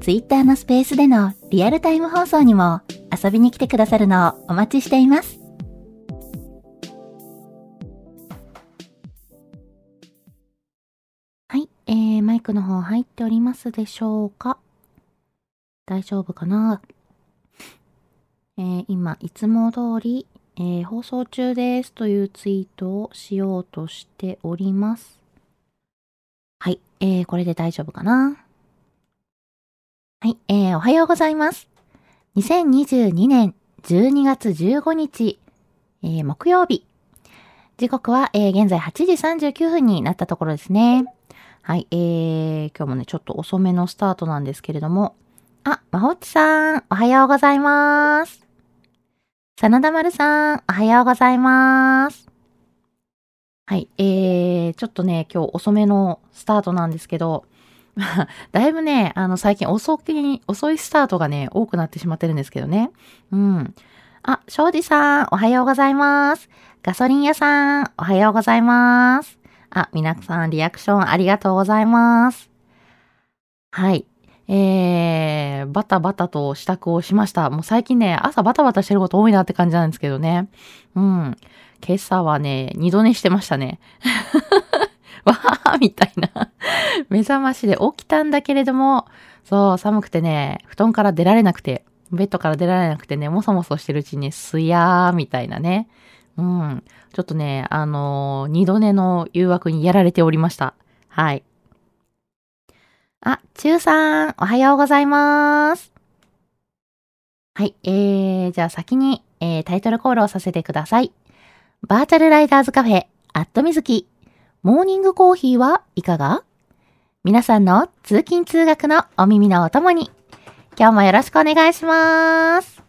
Twitter のスペースでのリアルタイム放送にも遊びに来てくださるのをお待ちしています。はい、えー、マイクの方入っておりますでしょうか？大丈夫かな？えー、今、いつも通り、えー、放送中ですというツイートをしようとしております。はい、えー、これで大丈夫かな？はい、えー、おはようございます。2022年12月15日、えー、木曜日。時刻は、えー、現在8時39分になったところですね。はい、えー、今日もね、ちょっと遅めのスタートなんですけれども。あ、まほっちさん、おはようございます。真田丸さん、おはようございます。はい、えー、ちょっとね、今日遅めのスタートなんですけど、だいぶね、あの、最近遅き、遅いスタートがね、多くなってしまってるんですけどね。うん。あ、庄司さん、おはようございます。ガソリン屋さん、おはようございます。あ、皆さん、リアクションありがとうございます。はい。えー、バタバタと支度をしました。もう最近ね、朝バタバタしてること多いなって感じなんですけどね。うん。今朝はね、二度寝してましたね。わーみたいな 目覚ましで起きたんだけれども、そう、寒くてね、布団から出られなくて、ベッドから出られなくてね、もそもそしてるうちにすやーみたいなね。うん。ちょっとね、あのー、二度寝の誘惑にやられておりました。はい。あ、ちゅうさん、おはようございます。はい、えー、じゃあ先に、えー、タイトルコールをさせてください。バーチャルライダーズカフェ、アットみずき。モーニングコーヒーはいかが？皆さんの通勤通学のお耳のお供に、今日もよろしくお願いします。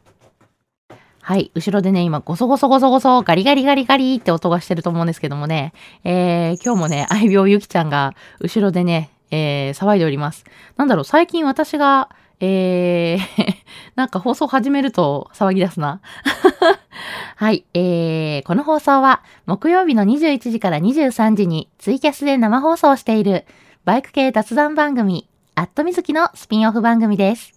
はい。後ろでね、今、ゴソゴソゴソゴソ、ガリガリガリガリって音がしてると思うんですけどもね、えー、今日もね、愛病ゆきちゃんが後ろでね、えー、騒いでおります。なんだろう、最近私が、えー、なんか放送始めると騒ぎ出すな。はい、えー、この放送は木曜日の21時から23時にツイキャスで生放送しているバイク系雑談番組、アットみずきのスピンオフ番組です。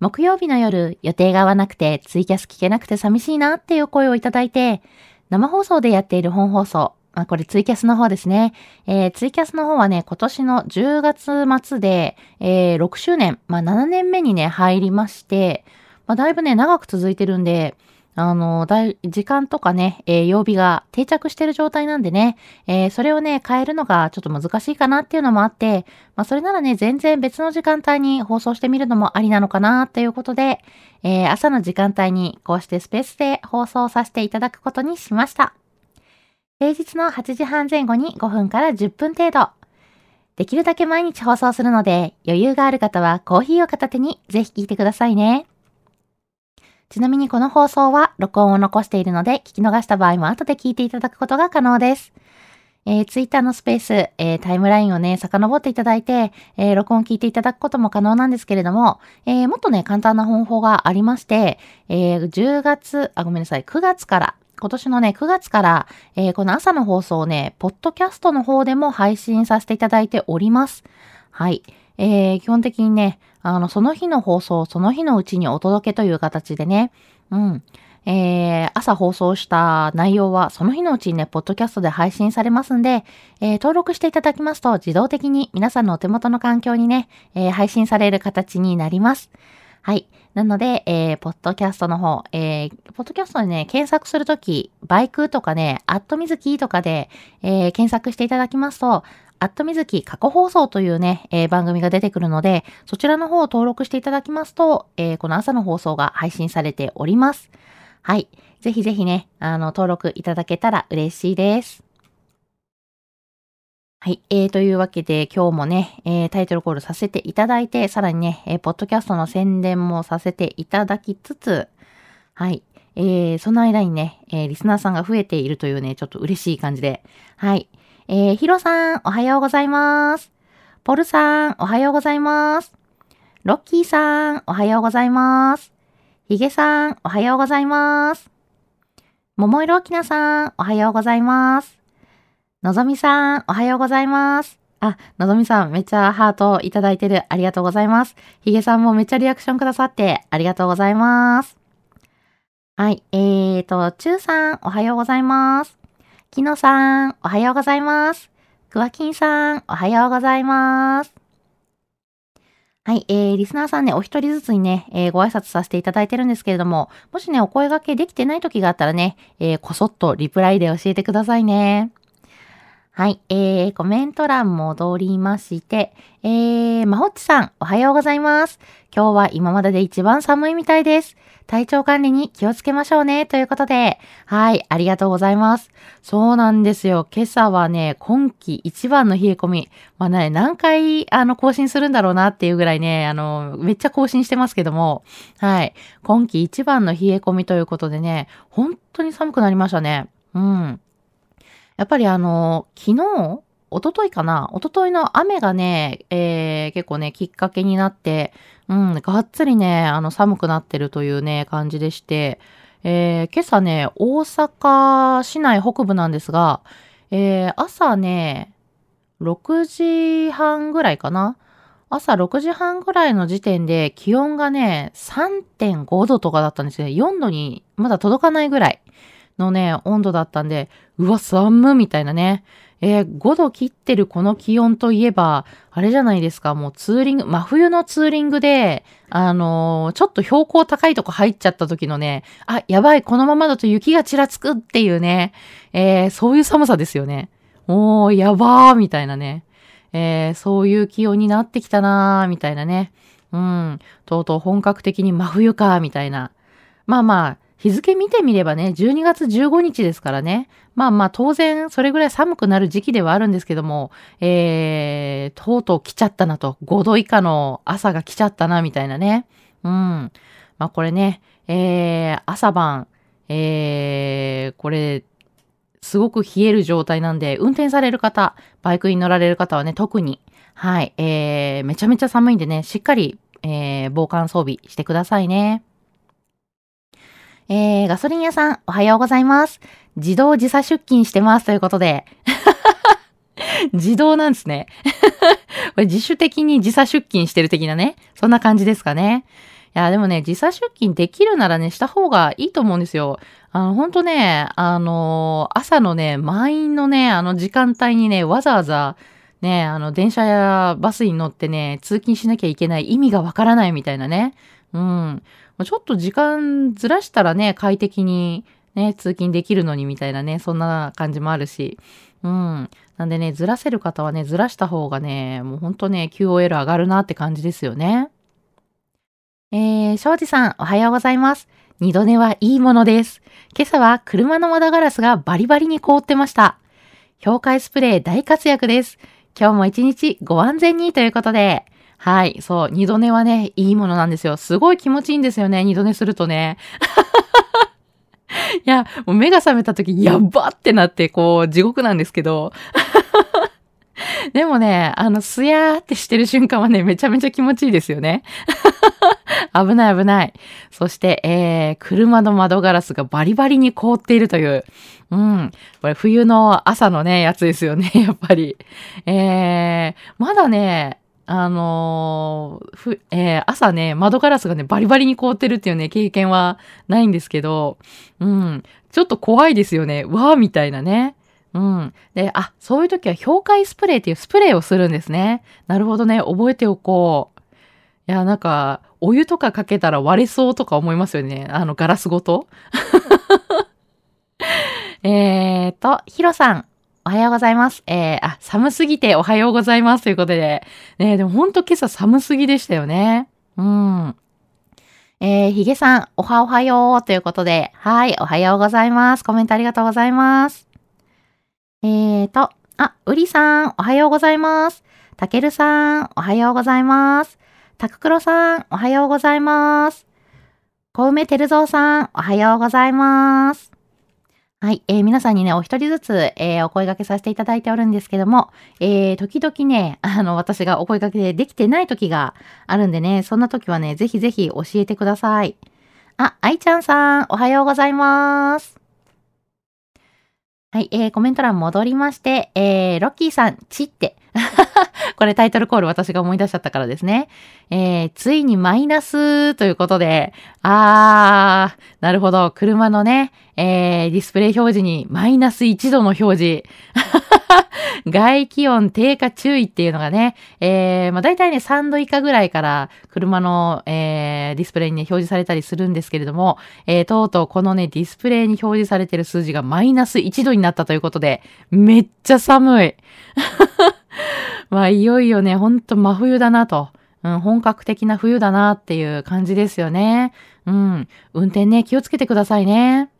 木曜日の夜、予定が合わなくてツイキャス聞けなくて寂しいなっていう声をいただいて、生放送でやっている本放送、あ、これツイキャスの方ですね。えー、ツイキャスの方はね、今年の10月末で、えー、6周年、まあ7年目にね、入りまして、まあだいぶね、長く続いてるんで、あの、だい、時間とかね、えー、曜日が定着してる状態なんでね、えー、それをね、変えるのがちょっと難しいかなっていうのもあって、まあ、それならね、全然別の時間帯に放送してみるのもありなのかなっていうことで、えー、朝の時間帯にこうしてスペースで放送させていただくことにしました。平日の8時半前後に5分から10分程度。できるだけ毎日放送するので、余裕がある方はコーヒーを片手にぜひ聞いてくださいね。ちなみにこの放送は録音を残しているので、聞き逃した場合も後で聞いていただくことが可能です。えー、ツイッターのスペース、えー、タイムラインをね、遡っていただいて、えー、録音を聞いていただくことも可能なんですけれども、えー、もっとね、簡単な方法がありまして、えー、10月、あ、ごめんなさい、9月から、今年のね、9月から、えー、この朝の放送をね、ポッドキャストの方でも配信させていただいております。はい。えー、基本的にね、あの、その日の放送、その日のうちにお届けという形でね、うん。えー、朝放送した内容はその日のうちにね、ポッドキャストで配信されますんで、えー、登録していただきますと自動的に皆さんのお手元の環境にね、えー、配信される形になります。はい。なので、えー、ポッドキャストの方、えー、ポッドキャストでね、検索するとき、バイクとかね、アットミズキとかで、えー、検索していただきますと、アットミズキ過去放送というね、えー、番組が出てくるので、そちらの方を登録していただきますと、えー、この朝の放送が配信されております。はい。ぜひぜひね、あの、登録いただけたら嬉しいです。はい。えー、というわけで、今日もね、えー、タイトルコールさせていただいて、さらにね、えー、ポッドキャストの宣伝もさせていただきつつ、はい。えー、その間にね、えー、リスナーさんが増えているというね、ちょっと嬉しい感じで、はい。えー、ヒロさん、おはようございます。ポルさん、おはようございます。ロッキーさん、おはようございます。ヒゲさん、おはようございます。桃色きなさん、おはようございます。のぞみさん、おはようございます。あ、のぞみさん、めっちゃハートいただいてる。ありがとうございます。ひげさんもめっちゃリアクションくださって、ありがとうございます。はい、えーと、ちゅうさん、おはようございます。きのさん、おはようございます。くわきんさん、おはようございます。はい、えー、リスナーさんね、お一人ずつにね、えー、ご挨拶させていただいてるんですけれども、もしね、お声掛けできてない時があったらね、えー、こそっとリプライで教えてくださいね。はい、えー、コメント欄戻りまして、えー、まほっちさん、おはようございます。今日は今までで一番寒いみたいです。体調管理に気をつけましょうね、ということで、はい、ありがとうございます。そうなんですよ。今朝はね、今季一番の冷え込み。まあね、何回、あの、更新するんだろうなっていうぐらいね、あの、めっちゃ更新してますけども、はい、今季一番の冷え込みということでね、本当に寒くなりましたね。うん。やっぱりあの、昨日、おとといかな？おとといの雨がね、えー、結構ね、きっかけになって、うん、がっつりね、あの、寒くなってるというね、感じでして、えー、今朝ね、大阪市内北部なんですが、えー、朝ね、6時半ぐらいかな？朝6時半ぐらいの時点で気温がね、3.5度とかだったんですよ。4度にまだ届かないぐらい。のね、温度だったんで、うわ、寒みたいなね。えー、5度切ってるこの気温といえば、あれじゃないですか、もうツーリング、真冬のツーリングで、あのー、ちょっと標高高いとこ入っちゃった時のね、あ、やばい、このままだと雪がちらつくっていうね、えー、そういう寒さですよね。もう、やばー、みたいなね。えー、そういう気温になってきたなー、みたいなね。うん。とうとう本格的に真冬か、みたいな。まあまあ、日付見てみればね、12月15日ですからね。まあまあ当然それぐらい寒くなる時期ではあるんですけども、えー、とうとう来ちゃったなと。5度以下の朝が来ちゃったな、みたいなね。うん。まあこれね、えー、朝晩、えー、これ、すごく冷える状態なんで、運転される方、バイクに乗られる方はね、特に、はい、えー、めちゃめちゃ寒いんでね、しっかり、えー、防寒装備してくださいね。えー、ガソリン屋さん、おはようございます。自動自差出勤してますということで。自動なんですね。これ自主的に時差出勤してる的なね。そんな感じですかね。いや、でもね、時差出勤できるならね、した方がいいと思うんですよ。あの、ほんとね、あの、朝のね、満員のね、あの時間帯にね、わざわざ、ね、あの、電車やバスに乗ってね、通勤しなきゃいけない意味がわからないみたいなね。うん。ちょっと時間ずらしたらね、快適にね、通勤できるのにみたいなね、そんな感じもあるし。うん。なんでね、ずらせる方はね、ずらした方がね、もうほんとね、QOL 上がるなって感じですよね。えー、庄司さん、おはようございます。二度寝はいいものです。今朝は車の窓ガラスがバリバリに凍ってました。氷解スプレー大活躍です。今日も一日ご安全にということで、はい。そう。二度寝はね、いいものなんですよ。すごい気持ちいいんですよね。二度寝するとね。いや、もう目が覚めた時、やばってなって、こう、地獄なんですけど。でもね、あの、すやーってしてる瞬間はね、めちゃめちゃ気持ちいいですよね。危ない危ない。そして、えー、車の窓ガラスがバリバリに凍っているという。うん。これ冬の朝のね、やつですよね、やっぱり。えー、まだね、あのー、ふ、えー、朝ね、窓ガラスがね、バリバリに凍ってるっていうね、経験はないんですけど、うん、ちょっと怖いですよね。わーみたいなね。うん。で、あ、そういう時は氷解スプレーっていうスプレーをするんですね。なるほどね。覚えておこう。いや、なんか、お湯とかかけたら割れそうとか思いますよね。あの、ガラスごと。えーと、ヒロさん、おはようございます。えー、あ、寒すぎておはようございますということで。ねでもほんと今朝寒すぎでしたよね。うん。えー、ヒゲさん、おはおはようということで。はい、おはようございます。コメントありがとうございます。えーと、あ、うりさん、おはようございます。たけるさん、おはようございます。たくくろさん、おはようございます。小梅てるぞうさん、おはようございます。はい、えー、皆さんにね、お一人ずつ、えー、お声掛けさせていただいておるんですけども、えー、時々ね、あの、私がお声掛けでできてない時があるんでね、そんな時はね、ぜひぜひ教えてください。あ、愛ちゃんさん、おはようございます。はい、えー、コメント欄戻りまして、えー、ロッキーさん、ちって。これタイトルコール私が思い出しちゃったからですね。えー、ついにマイナスということで、あー、なるほど。車のね、えー、ディスプレイ表示にマイナス1度の表示。外気温低下注意っていうのがね、えー、まあ大体ね、3度以下ぐらいから車の、えー、ディスプレイにね、表示されたりするんですけれども、えー、とうとうこのね、ディスプレイに表示されてる数字がマイナス1度になったということで、めっちゃ寒い。まあ、いよいよね、ほんと真冬だなと。うん、本格的な冬だなっていう感じですよね。うん。運転ね、気をつけてくださいね。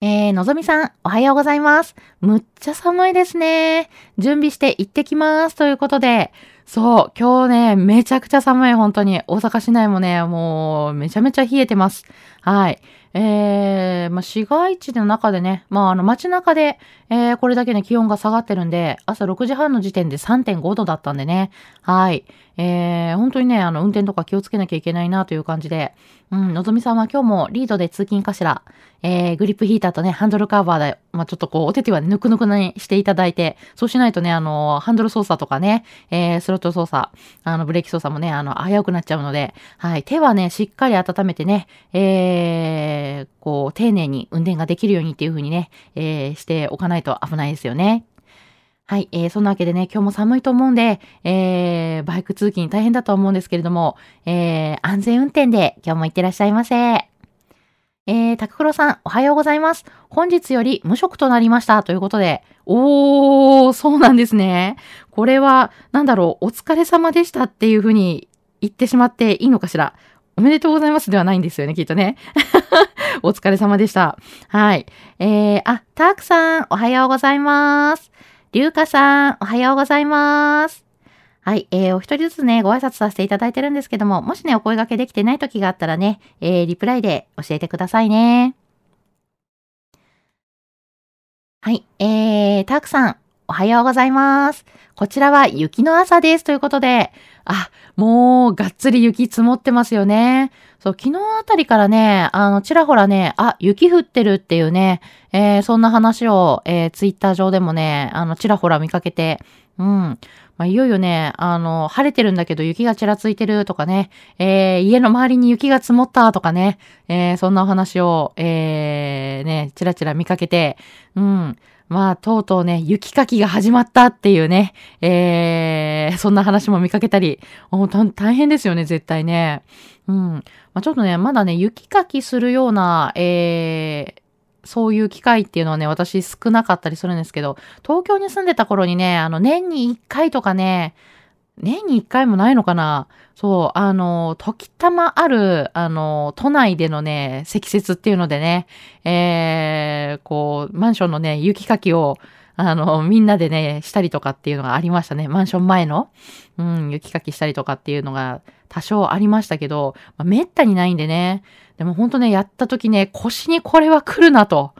えー、のぞみさん、おはようございます。むっちゃ寒いですね。準備して行ってきます。ということで、そう、今日ね、めちゃくちゃ寒い、本当に。大阪市内もね、もう、めちゃめちゃ冷えてます。はい。えー、まあ、市街地の中でね、まあ、あの、街中で、えー、これだけね、気温が下がってるんで、朝6時半の時点で3.5度だったんでね。はい。えー、本当にね、あの、運転とか気をつけなきゃいけないなという感じで、うん、のぞみさんは今日もリードで通勤かしら、えー、グリップヒーターとね、ハンドルカバーで、まあ、ちょっとこう、お手手はぬくぬくにしていただいて、そうしないとね、あの、ハンドル操作とかね、えー、スロット操作、あの、ブレーキ操作もね、あの、危うくなっちゃうので、はい、手はね、しっかり温めてね、えー、こう、丁寧に運転ができるようにっていう風にね、えー、しておかないと危ないですよね。はい、えー、そんなわけでね、今日も寒いと思うんで、えー、バイク通勤大変だと思うんですけれども、えー、安全運転で今日も行ってらっしゃいませ。えー、タククロさん、おはようございます。本日より無職となりました。ということで、おー、そうなんですね。これは、なんだろう、お疲れ様でしたっていうふうに言ってしまっていいのかしら。おめでとうございますではないんですよね、きっとね。お疲れ様でした。はい。えー、あ、タークさん、おはようございます。りゅうかさん、おはようございます。はい、えー、お一人ずつね、ご挨拶させていただいてるんですけども、もしね、お声掛けできてない時があったらね、えー、リプライで教えてくださいね。はい、えー、たくさん、おはようございます。こちらは雪の朝ですということで、あ、もうがっつり雪積もってますよね。そう、昨日あたりからね、あの、ちらほらね、あ、雪降ってるっていうね、えー、そんな話を、えー、ツイッター上でもね、あの、ちらほら見かけて、うん。まあ、いよいよね、あの、晴れてるんだけど雪がちらついてるとかね、えー、家の周りに雪が積もったとかね、えー、そんなお話を、えー、ね、ちらちら見かけて、うん。まあ、とうとうね、雪かきが始まったっていうね、えー、そんな話も見かけたり、大変ですよね、絶対ね。うん。まあ、ちょっとね、まだね、雪かきするような、えー、そういう機会っていうのはね、私少なかったりするんですけど、東京に住んでた頃にね、あの、年に1回とかね、年に1回もないのかな？そう、あの、時たまある、あの、都内でのね、積雪っていうのでね、えー、こう、マンションのね、雪かきを、あの、みんなでね、したりとかっていうのがありましたね。マンション前の、うん、雪かきしたりとかっていうのが多少ありましたけど、まあ、めったにないんでね。でもほんとね、やった時ね、腰にこれは来るなと。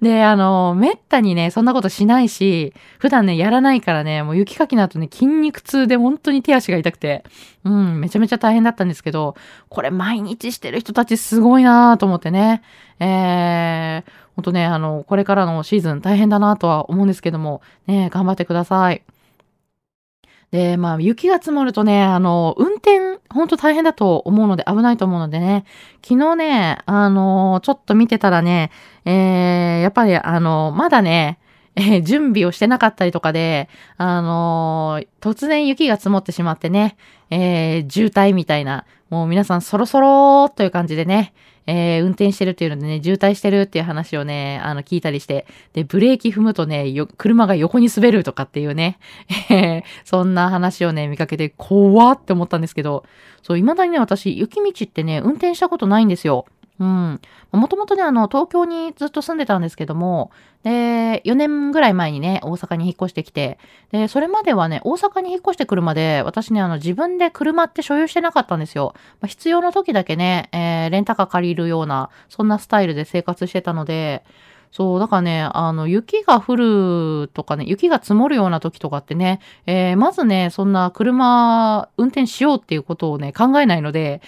で、あの、めったにね、そんなことしないし、普段ね、やらないからね、もう雪かきの後ね、筋肉痛で本当に手足が痛くて、うん、めちゃめちゃ大変だったんですけど、これ毎日してる人たちすごいなぁと思ってね、えー、ほんとね、あの、これからのシーズン大変だなとは思うんですけども、ね、頑張ってください。で、まあ、雪が積もるとね、あの、運転、本当大変だと思うので、危ないと思うのでね、昨日ね、あの、ちょっと見てたらね、えー、やっぱり、あの、まだね、えー、準備をしてなかったりとかで、あのー、突然雪が積もってしまってね、えー、渋滞みたいな、もう皆さんそろそろという感じでね、えー、運転してるっていうのでね、渋滞してるっていう話をね、あの、聞いたりして、で、ブレーキ踏むとね、よ車が横に滑るとかっていうね、えー、そんな話をね、見かけて、怖って思ったんですけど、そう、未だにね、私、雪道ってね、運転したことないんですよ。うん。もともとね、あの、東京にずっと住んでたんですけども、で、4年ぐらい前にね、大阪に引っ越してきて、で、それまではね、大阪に引っ越してくるまで、私ね、あの、自分で車って所有してなかったんですよ。まあ、必要な時だけね、えー、レンタカー借りるような、そんなスタイルで生活してたので、そう、だからね、あの、雪が降るとかね、雪が積もるような時とかってね、えー、まずね、そんな車運転しようっていうことをね、考えないので、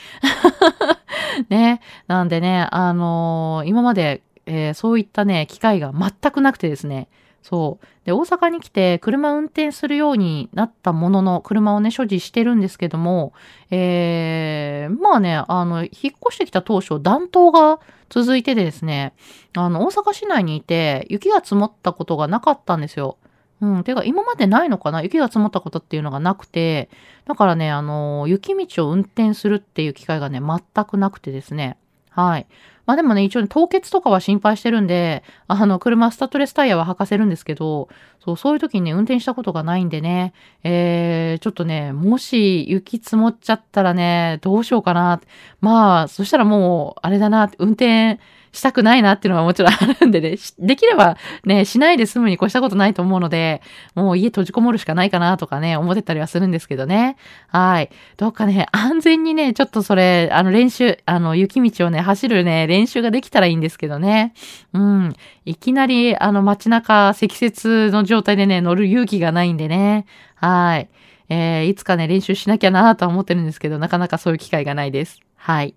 ね、なんでね、あのー、今まで、えー、そういったね、機会が全くなくてですね、そう。で、大阪に来て車運転するようになったものの、車をね、所持してるんですけども、えー、まあね、あの、引っ越してきた当初、暖冬が続いててですね、あの、大阪市内にいて、雪が積もったことがなかったんですよ。うん。てか、今までないのかな？雪が積もったことっていうのがなくて、だからね、あの、雪道を運転するっていう機会がね、全くなくてですね。はい。まあでもね、一応、凍結とかは心配してるんで、あの、車スタッドレスタイヤは履かせるんですけど、そう、そういう時にね、運転したことがないんでね、えー、ちょっとね、もし雪積もっちゃったらね、どうしようかな。まあ、そしたらもう、あれだな、運転、したくないなっていうのはもちろんあるんでね、できればね、しないで済むに越したことないと思うので、もう家閉じこもるしかないかなとかね、思ってたりはするんですけどね。はい。どっかね、安全にね、ちょっとそれ、あの練習、あの雪道をね、走るね、練習ができたらいいんですけどね。うん。いきなり、あの街中、積雪の状態でね、乗る勇気がないんでね。はい。えー、いつかね、練習しなきゃなとは思ってるんですけど、なかなかそういう機会がないです。はい。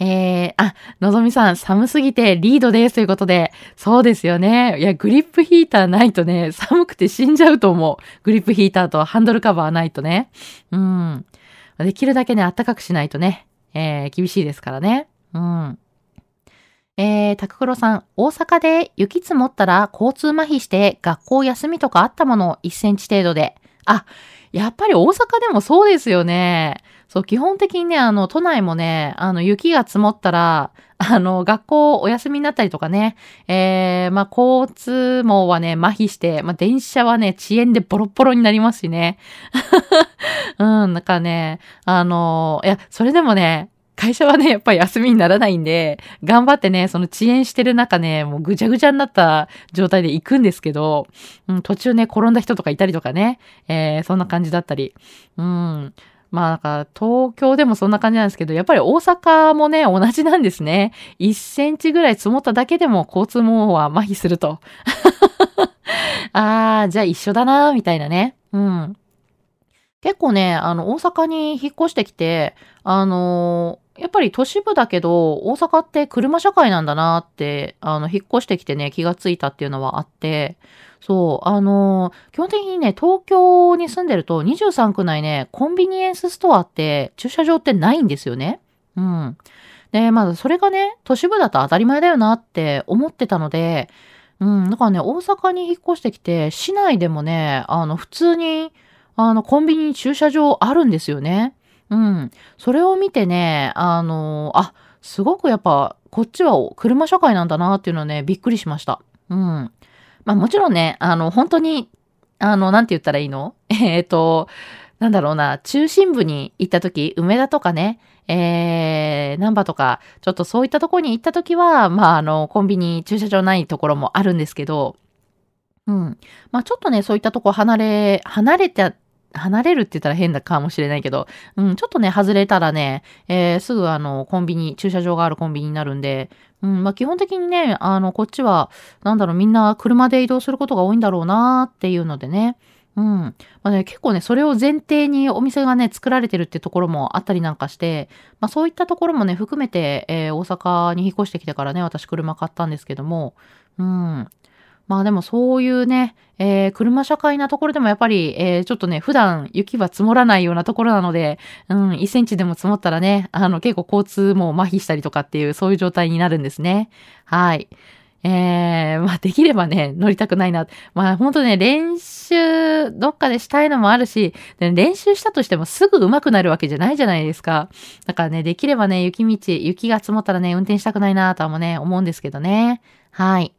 えー、あ、のぞみさん、寒すぎてリードですということで、そうですよね。いや、グリップヒーターないとね、寒くて死んじゃうと思う。グリップヒーターとハンドルカバーないとね。うん。できるだけね、暖かくしないとね、えー、厳しいですからね。うん。えー、タククロさん、大阪で雪積もったら交通麻痺して学校休みとかあったもの1センチ程度で。あ、やっぱり大阪でもそうですよね。そう、基本的にね、あの、都内もね、あの、雪が積もったら、あの、学校お休みになったりとかね、えー、まあ、交通網はね、麻痺して、まあ、電車はね、遅延でボロボロになりますしね。うん、なんかね、あの、いや、それでもね、会社はね、やっぱり休みにならないんで、頑張ってね、その遅延してる中ね、もうぐちゃぐちゃになった状態で行くんですけど、うん、途中ね、転んだ人とかいたりとかね、えー、そんな感じだったり、うん、まあなんか東京でもそんな感じなんですけど、やっぱり大阪もね、同じなんですね。1センチぐらい積もっただけでも交通網は麻痺すると。ああ、じゃあ一緒だな、みたいなね。うん。結構ね、あの、大阪に引っ越してきて、あのー、やっぱり都市部だけど、大阪って車社会なんだなって、あの、引っ越してきてね、気がついたっていうのはあって、そう、あのー、基本的にね、東京に住んでると23区内ね、コンビニエンスストアって駐車場ってないんですよね。うん。で、まずそれがね、都市部だと当たり前だよなって思ってたので、うん、だからね、大阪に引っ越してきて、市内でもね、あの、普通に、あの、コンビニに駐車場あるんですよね。うん。それを見てね、あのあ、すごくやっぱ、こっちは車社会なんだなっていうのはね、びっくりしました。うん。まあもちろんね、あの、本当に、あの、なんて言ったらいいの？えっ、ー、と、なんだろうな、中心部に行った時、梅田とかね、えー、ナンバーとか、ちょっとそういったとこに行った時は、まあ、あの、コンビニ、駐車場ないところもあるんですけど、うん。まあ、ちょっとね、そういったとこ離れ、離れて、離れるって言ったら変だかもしれないけど、うん、ちょっとね、外れたらね、えー、すぐあの、コンビニ、駐車場があるコンビニになるんで、うん、まあ基本的にね、あの、こっちは、なんだろう、みんな車で移動することが多いんだろうなっていうのでね、うん。まあね、結構ね、それを前提にお店がね、作られてるってところもあったりなんかして、まあそういったところもね、含めて、えー、大阪に引っ越してきてからね、私車買ったんですけども、うん。まあでもそういうね、えー、車社会なところでもやっぱり、えー、ちょっとね、普段雪は積もらないようなところなので、うん、1センチでも積もったらね、あの、結構交通も麻痺したりとかっていう、そういう状態になるんですね。はい。えー、まあできればね、乗りたくないな。まあ本当ね、練習どっかでしたいのもあるし、練習したとしてもすぐ上手くなるわけじゃないじゃないですか。だからね、できればね、雪道、雪が積もったらね、運転したくないなとはもね、思うんですけどね。はい。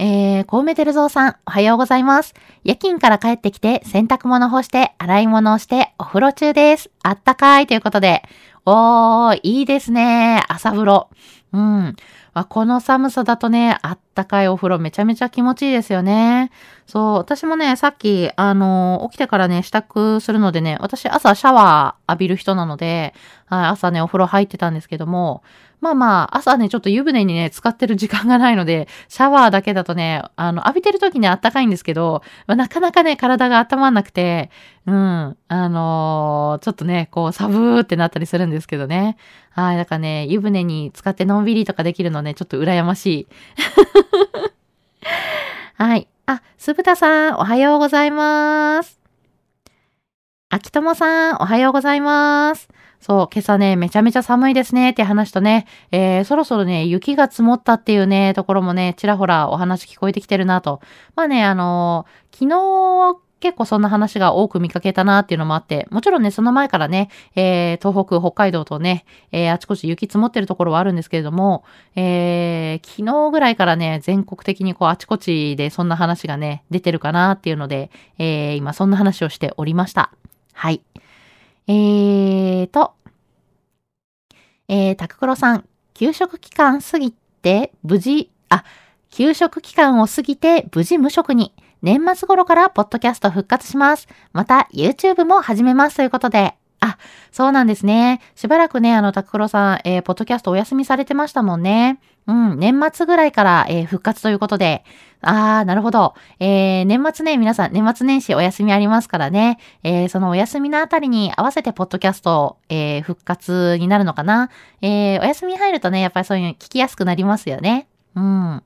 えー、コウメテルゾウさん、おはようございます。夜勤から帰ってきて、洗濯物干して、洗い物をして、お風呂中です。あったかいということで。おー、いいですね。朝風呂。うん。まあ、この寒さだとね、あったかいお風呂めちゃめちゃ気持ちいいですよね。そう、私もね、さっき、あの起きてからね、支度するのでね、私朝シャワー浴びる人なので、朝ね、お風呂入ってたんですけども、まあまあ、朝ね、ちょっと湯船にね、使ってる時間がないので、シャワーだけだとね、あの、浴びてる時にあったかいんですけど、まあ、なかなかね、体が温まんなくて、うん、あのー、ちょっとね、こう、サブーってなったりするんですけどね。はい、だからね、湯船に使ってのんびりとかできるのね、ちょっと羨ましい。はい。あ、すぶたさん、おはようございます。秋友さん、おはようございます。そう、今朝ね、めちゃめちゃ寒いですねって話とね、えー、そろそろね、雪が積もったっていうね、ところもね、ちらほらお話聞こえてきてるなと。まあね、あのー、昨日、結構そんな話が多く見かけたなっていうのもあって、もちろんね、その前からね、えー、東北、北海道とね、えー、あちこち雪積もってるところはあるんですけれども、えー、昨日ぐらいからね、全国的にこう、あちこちでそんな話がね、出てるかなっていうので、えー、今そんな話をしておりました。はい。えーと、えー、タククロさん、給食期間過ぎて、無事、あ、給食期間を過ぎて無事無職に。年末頃からポッドキャスト復活します。また YouTube も始めますということで。あ、そうなんですね。しばらくね、あの、タククロさん、えー、ポッドキャストお休みされてましたもんね。うん、年末ぐらいから、えー、復活ということで。あー、なるほど。えー、年末ね、皆さん、年末年始お休みありますからね。えー、そのお休みのあたりに合わせて、ポッドキャスト、えー、復活になるのかな。えー、お休み入るとね、やっぱりそういうの聞きやすくなりますよね。うん。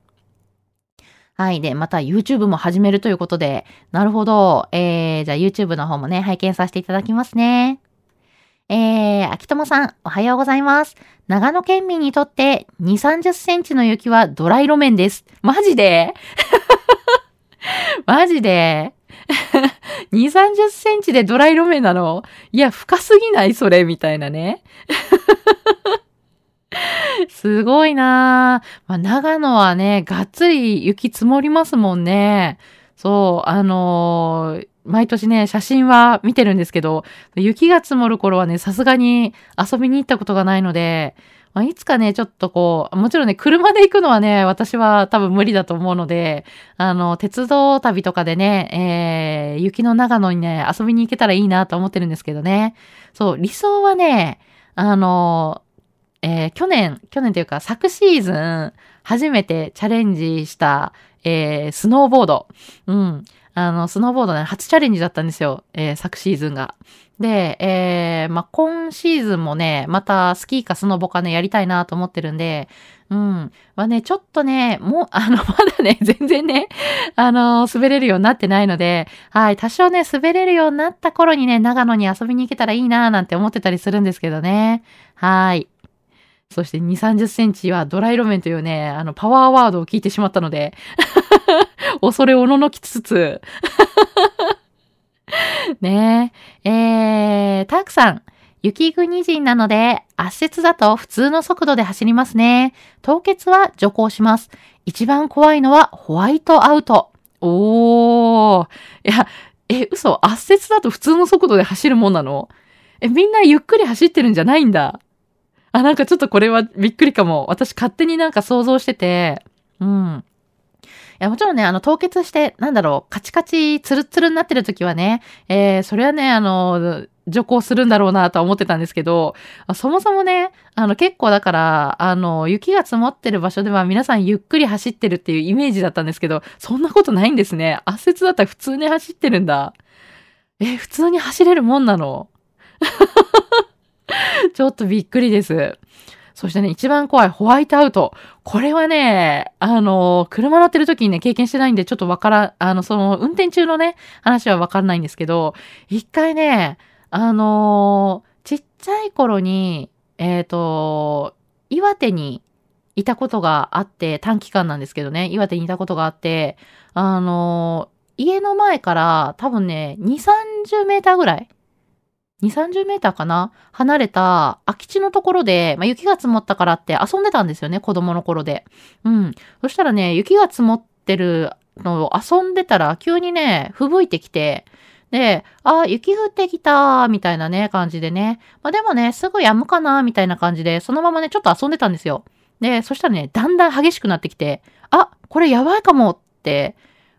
はい。で、また YouTube も始めるということで、なるほど。えー、じゃあ YouTube の方もね、拝見させていただきますね。えー、秋友さん、おはようございます。長野県民にとって2、30センチの雪はドライ路面です。マジで？マジで？2、30センチでドライ路面なの？いや、深すぎないそれ、みたいなね。すごいなぁ。まあ、長野はね、がっつり雪積もりますもんね。そう、あのー、毎年ね、写真は見てるんですけど、雪が積もる頃はね、さすがに遊びに行ったことがないので、まあ、いつかね、ちょっとこう、もちろんね、車で行くのはね、私は多分無理だと思うので、あの、鉄道旅とかでね、えー、雪の長野にね、遊びに行けたらいいなと思ってるんですけどね。そう、理想はね、あの、えー、去年、去年というか昨シーズン、初めてチャレンジした、えー、スノーボード。うん。あの、スノーボードね、初チャレンジだったんですよ。えー、昨シーズンが。で、えー、まあ、今シーズンもね、またスキーかスノボかね、やりたいなと思ってるんで、うん。まあね、ちょっとね、もう、あの、まだね、全然ね、あの、滑れるようになってないので、はい、多少ね、滑れるようになった頃にね、長野に遊びに行けたらいいななんて思ってたりするんですけどね。はい。そして2、30センチはドライ路面というね、あの、パワーワードを聞いてしまったので 恐れおののきつつ ねえ。えー、たくさん。雪国人なので、圧雪だと普通の速度で走りますね。凍結は徐行します。一番怖いのはホワイトアウト。おー。いや、え、嘘？圧雪だと普通の速度で走るもんなの？え、みんなゆっくり走ってるんじゃないんだ。あ、なんかちょっとこれはびっくりかも。私勝手になんか想像してて、うん。いや、もちろんね、あの、凍結して、なんだろう、カチカチ、ツルツルになってる時はね、えー、それはね、あの、徐行するんだろうなとは思ってたんですけど、そもそもね、あの結構だから、あの、雪が積もってる場所では皆さんゆっくり走ってるっていうイメージだったんですけど、そんなことないんですね。圧雪だったら普通に走ってるんだ。え、普通に走れるもんなの？ちょっとびっくりです。そしてね、一番怖いホワイトアウト。これはね、あの、車乗ってる時にね、経験してないんで、ちょっとわから、あの、その、運転中のね、話はわかんないんですけど、一回ね、あの、ちっちゃい頃に、えっ、ー、と、岩手に、いたことがあって、短期間なんですけどね、岩手にいたことがあって、あの、家の前から多分ね、2、30メーターぐらい2、30メーターかな？離れた空き地のところで、まあ、雪が積もったからって遊んでたんですよね、子供の頃で。うん。そしたらね、雪が積もってるのを遊んでたら、急にね、吹雪いてきて、で、あ、雪降ってきた、みたいなね、感じでね。まあ、でもね、すぐ止むかな、みたいな感じで、そのままね、ちょっと遊んでたんですよ。で、そしたらね、だんだん激しくなってきて、あ、これやばいかもって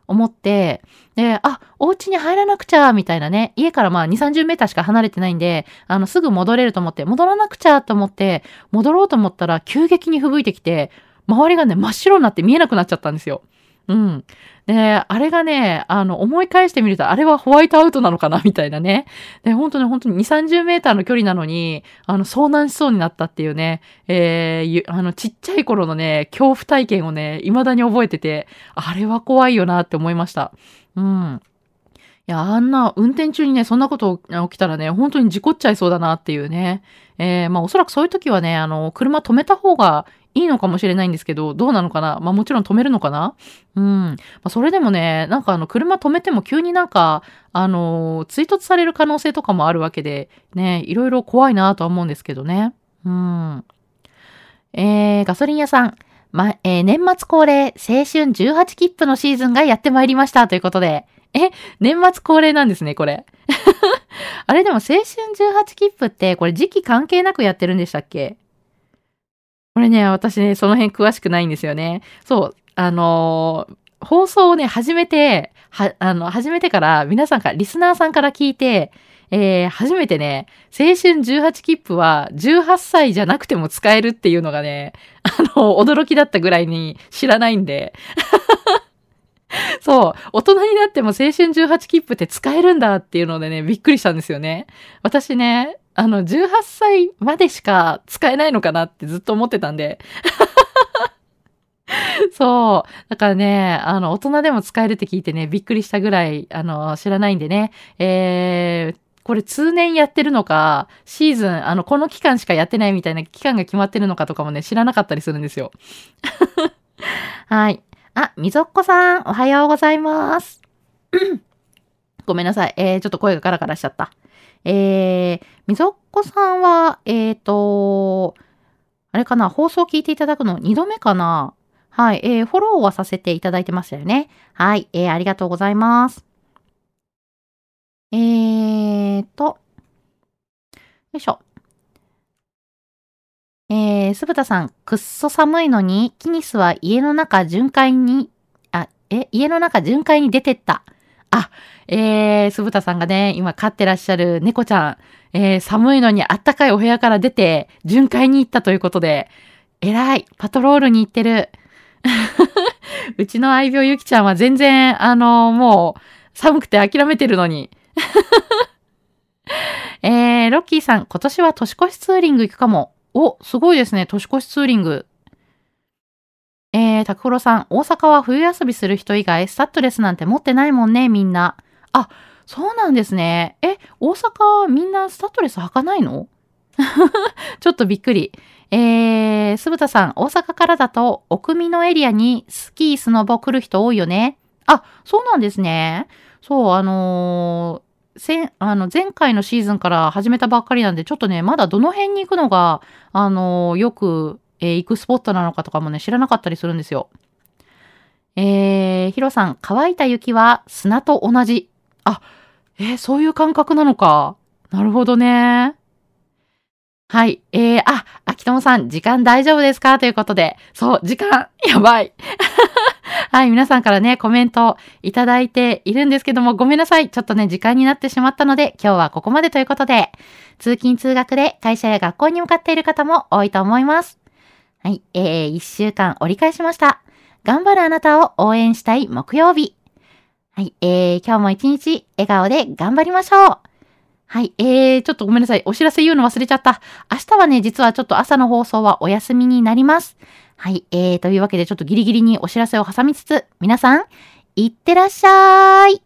思って、で、あ、お家に入らなくちゃ、みたいなね。家からまあ2、30メーターしか離れてないんで、あの、すぐ戻れると思って、戻らなくちゃと思って、戻ろうと思ったら、急激に吹雪いてきて、周りがね、真っ白になって見えなくなっちゃったんですよ。うん。で、あれがね、あの、思い返してみると、あれはホワイトアウトなのかなみたいなね。で、本当に本当に2、30メーターの距離なのに、あの、遭難しそうになったっていうね、えーあの、ちっちゃい頃のね、恐怖体験をね、未だに覚えてて、あれは怖いよなって思いました。うん。いや、あんな運転中にね、そんなこと起きたらね、本当に事故っちゃいそうだなっていうね。えー、まあおそらくそういう時はね、あの、車止めた方がいいのかもしれないんですけど、どうなのかな？まあもちろん止めるのかな？うん。まあそれでもね、なんかあの、車止めても急になんか、あの、追突される可能性とかもあるわけで、ね、いろいろ怖いなとは思うんですけどね。うん。えー、ガソリン屋さん。ま、えー年末恒例、青春18切符のシーズンがやってまいりましたということで。え、年末恒例なんですね、これ。あれでも青春18切符って、これ時期関係なくやってるんでしたっけ？これね、私ね、その辺詳しくないんですよね。そう、あのー放送をね、始めて、は、あの、始めてから、皆さんから、リスナーさんから聞いて、えー、初めてね、青春18切符は18歳じゃなくても使えるっていうのがね、あの、驚きだったぐらいに知らないんで。そう、大人になっても青春18切符って使えるんだっていうのでね、びっくりしたんですよね。私ね、あの、18歳までしか使えないのかなってずっと思ってたんで。そう。だからね、あの、大人でも使えるって聞いてね、びっくりしたぐらい、あの、知らないんでね。えー、これ通年やってるのか、シーズン、あの、この期間しかやってないみたいな期間が決まってるのかとかもね、知らなかったりするんですよ。はい。あ、みぞっこさん、おはようございます。ごめんなさい。えー、ちょっと声がガラガラしちゃった。えー、みぞっこさんは、えーと、あれかな、放送聞いていただくの2度目かなはい、えー、フォローはさせていただいてましたよね。はい、えー、ありがとうございます。えーと、よいしょ。えー、すぶたさん、くっそ寒いのに、キニスは家の中巡回に、あ、え、家の中巡回に出てった。あ、えー、すぶたさんがね、今飼ってらっしゃる猫ちゃん、えー、寒いのにあったかいお部屋から出て、巡回に行ったということで、偉い、パトロールに行ってる。うちの愛病ゆきちゃんは全然、あのもう、寒くて諦めてるのに。えー、ロッキーさん、今年は年越しツーリング行くかも。お、すごいですね、年越しツーリング。えー、タクフロさん、大阪は冬遊びする人以外、スタッドレスなんて持ってないもんね、みんな。あ、そうなんですね。え、大阪みんなスタッドレス履かないの？ちょっとびっくり。えー、すぶたさん、大阪からだと、奥美のエリアにスキー、スノボ来る人多いよね。あ、そうなんですね。そう、あのせあの前回のシーズンから始めたばっかりなんで、ちょっとね、まだどの辺に行くのが、あのよく、えー行くスポットなのかとかもね、知らなかったりするんですよ。えー、ヒロさん、乾いた雪は砂と同じ。あ、えーそういう感覚なのか。なるほどね。はい。えー、あ、秋友さん、時間大丈夫ですか？ということで。そう、時間、やばい。はい、皆さんからね、コメントいただいているんですけども、ごめんなさい。ちょっとね、時間になってしまったので、今日はここまでということで、通勤通学で会社や学校に向かっている方も多いと思います。はい、えー、一週間折り返しました。頑張るあなたを応援したい木曜日。はい、えー、今日も一日笑顔で頑張りましょう。はい、えー、ちょっとごめんなさい。お知らせ言うの忘れちゃった。明日はね、実はちょっと朝の放送はお休みになります。はい、えー、というわけでちょっとギリギリにお知らせを挟みつつ、皆さん、いってらっしゃい。